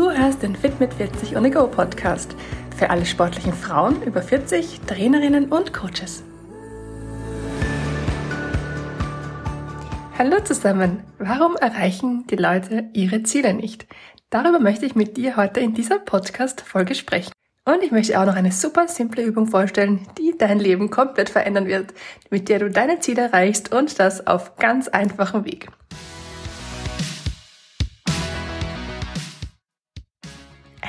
Du hörst den Fit mit 40 on Go Podcast für alle sportlichen Frauen über 40, Trainerinnen und Coaches. Hallo zusammen! Warum erreichen die Leute ihre Ziele nicht? Darüber möchte ich mit dir heute in dieser Podcast-Folge sprechen. Und ich möchte auch noch eine super simple Übung vorstellen, die dein Leben komplett verändern wird, mit der du deine Ziele erreichst und das auf ganz einfachem Weg.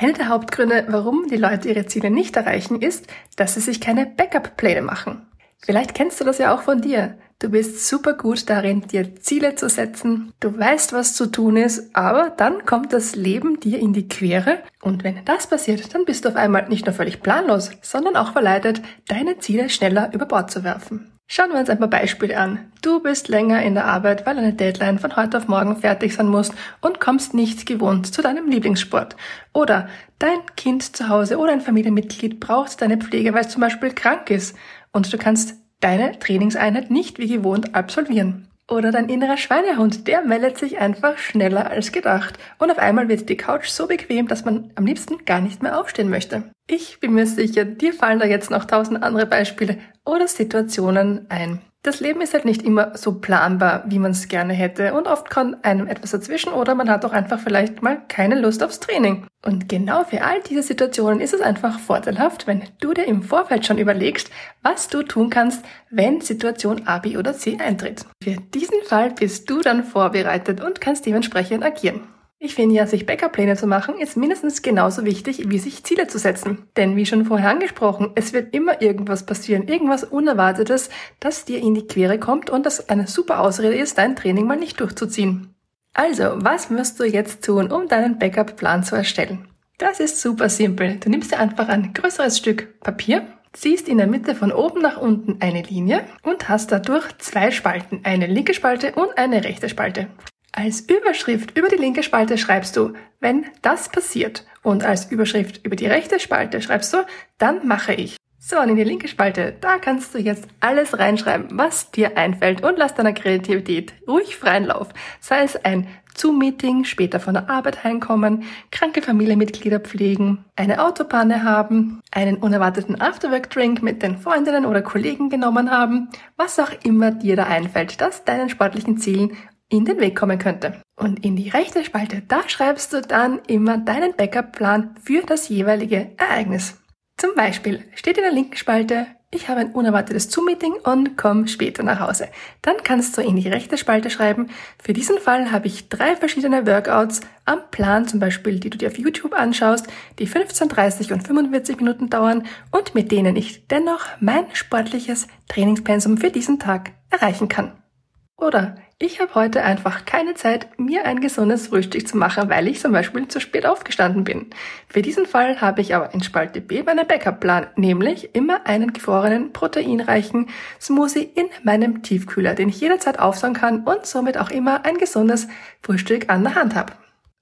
Einer der Hauptgründe, warum die Leute ihre Ziele nicht erreichen, ist, dass sie sich keine Backup-Pläne machen. Vielleicht kennst du das ja auch von dir. Du bist super gut darin, dir Ziele zu setzen. Du weißt, was zu tun ist, aber dann kommt das Leben dir in die Quere. Und wenn das passiert, dann bist du auf einmal nicht nur völlig planlos, sondern auch verleitet, deine Ziele schneller über Bord zu werfen. Schauen wir uns ein paar Beispiele an. Du bist länger in der Arbeit, weil eine Deadline von heute auf morgen fertig sein muss und kommst nicht gewohnt zu deinem Lieblingssport. Oder dein Kind zu Hause oder ein Familienmitglied braucht deine Pflege, weil es zum Beispiel krank ist und du kannst deine Trainingseinheit nicht wie gewohnt absolvieren. Oder dein innerer Schweinehund, der meldet sich einfach schneller als gedacht. Und auf einmal wird die Couch so bequem, dass man am liebsten gar nicht mehr aufstehen möchte. Ich bin mir sicher, dir fallen da jetzt noch tausend andere Beispiele oder Situationen ein. Das Leben ist halt nicht immer so planbar, wie man es gerne hätte und oft kommt einem etwas dazwischen oder man hat auch einfach vielleicht mal keine Lust aufs Training. Und genau für all diese Situationen ist es einfach vorteilhaft, wenn du dir im Vorfeld schon überlegst, was du tun kannst, wenn Situation A, B oder C eintritt. Für diesen Fall bist du dann vorbereitet und kannst dementsprechend agieren. Ich finde ja, sich Backup-Pläne zu machen, ist mindestens genauso wichtig, wie sich Ziele zu setzen. Denn wie schon vorher angesprochen, es wird immer irgendwas passieren, irgendwas Unerwartetes, das dir in die Quere kommt und das eine super Ausrede ist, dein Training mal nicht durchzuziehen. Also, was wirst du jetzt tun, um deinen Backup-Plan zu erstellen? Das ist super simpel. Du nimmst dir einfach ein größeres Stück Papier, ziehst in der Mitte von oben nach unten eine Linie und hast dadurch zwei Spalten, eine linke Spalte und eine rechte Spalte. Als Überschrift über die linke Spalte schreibst du, wenn das passiert. Und als Überschrift über die rechte Spalte schreibst du, dann mache ich. So, und in die linke Spalte, da kannst du jetzt alles reinschreiben, was dir einfällt und lass deiner Kreativität ruhig freien Lauf. Sei es ein Zoom-Meeting, später von der Arbeit heimkommen, kranke Familienmitglieder pflegen, eine Autopanne haben, einen unerwarteten Afterwork-Drink mit den Freundinnen oder Kollegen genommen haben, was auch immer dir da einfällt, das deinen sportlichen Zielen in den Weg kommen könnte. Und in die rechte Spalte, da schreibst du dann immer deinen Backup-Plan für das jeweilige Ereignis. Zum Beispiel steht in der linken Spalte, ich habe ein unerwartetes Zoom-Meeting und komme später nach Hause. Dann kannst du in die rechte Spalte schreiben, für diesen Fall habe ich drei verschiedene Workouts am Plan, zum Beispiel, die du dir auf YouTube anschaust, die 15, 30 und 45 Minuten dauern und mit denen ich dennoch mein sportliches Trainingspensum für diesen Tag erreichen kann. Oder ich habe heute einfach keine Zeit, mir ein gesundes Frühstück zu machen, weil ich zum Beispiel zu spät aufgestanden bin. Für diesen Fall habe ich aber in Spalte B meinen Backup-Plan, nämlich immer einen gefrorenen, proteinreichen Smoothie in meinem Tiefkühler, den ich jederzeit aufsauen kann und somit auch immer ein gesundes Frühstück an der Hand habe.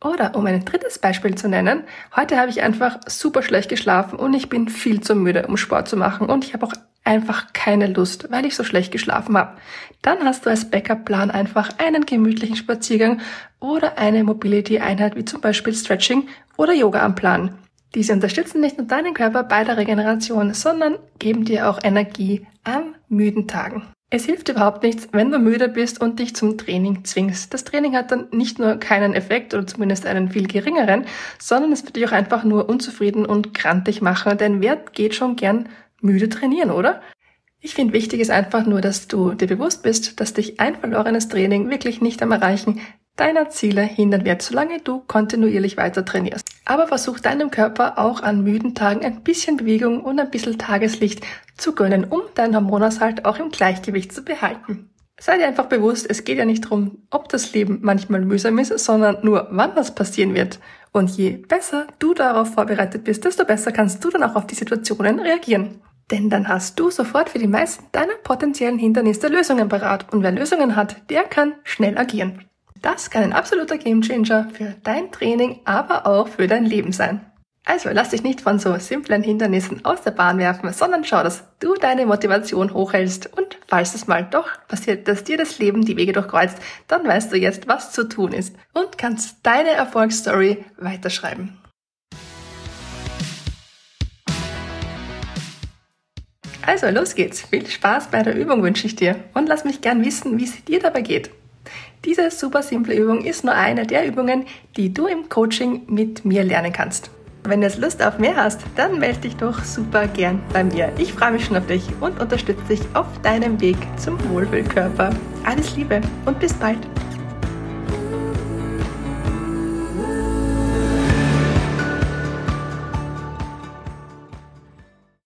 Oder um ein drittes Beispiel zu nennen, heute habe ich einfach super schlecht geschlafen und ich bin viel zu müde, um Sport zu machen und ich habe auch einfach keine Lust, weil ich so schlecht geschlafen habe. Dann hast du als Backup-Plan einfach einen gemütlichen Spaziergang oder eine Mobility-Einheit wie zum Beispiel Stretching oder Yoga am Plan. Diese unterstützen nicht nur deinen Körper bei der Regeneration, sondern geben dir auch Energie an müden Tagen. Es hilft überhaupt nichts, wenn du müde bist und dich zum Training zwingst. Das Training hat dann nicht nur keinen Effekt oder zumindest einen viel geringeren, sondern es wird dich auch einfach nur unzufrieden und krantig machen, denn wer geht schon gern müde trainieren, oder? Ich finde wichtig ist einfach nur, dass du dir bewusst bist, dass dich ein verlorenes Training wirklich nicht am Erreichen deiner Ziele hindern wird, solange du kontinuierlich weiter trainierst. Aber versuch deinem Körper auch an müden Tagen ein bisschen Bewegung und ein bisschen Tageslicht zu gönnen, um deinen Hormonaushalt auch im Gleichgewicht zu behalten. Sei dir einfach bewusst, es geht ja nicht darum, ob das Leben manchmal mühsam ist, sondern nur, wann das passieren wird. Und je besser du darauf vorbereitet bist, desto besser kannst du dann auch auf die Situationen reagieren. Denn dann hast du sofort für die meisten deiner potenziellen Hindernisse Lösungen parat. Und wer Lösungen hat, der kann schnell agieren. Das kann ein absoluter Gamechanger für dein Training, aber auch für dein Leben sein. Also lass dich nicht von so simplen Hindernissen aus der Bahn werfen, sondern schau, dass du deine Motivation hochhältst und falls es mal doch passiert, dass dir das Leben die Wege durchkreuzt, dann weißt du jetzt, was zu tun ist und kannst deine Erfolgsstory weiterschreiben. Also los geht's. Viel Spaß bei der Übung wünsche ich dir und lass mich gern wissen, wie es dir dabei geht. Diese super simple Übung ist nur eine der Übungen, die du im Coaching mit mir lernen kannst. Wenn du jetzt Lust auf mehr hast, dann melde dich doch super gern bei mir. Ich freue mich schon auf dich und unterstütze dich auf deinem Weg zum Wohlfühlkörper. Alles Liebe und bis bald.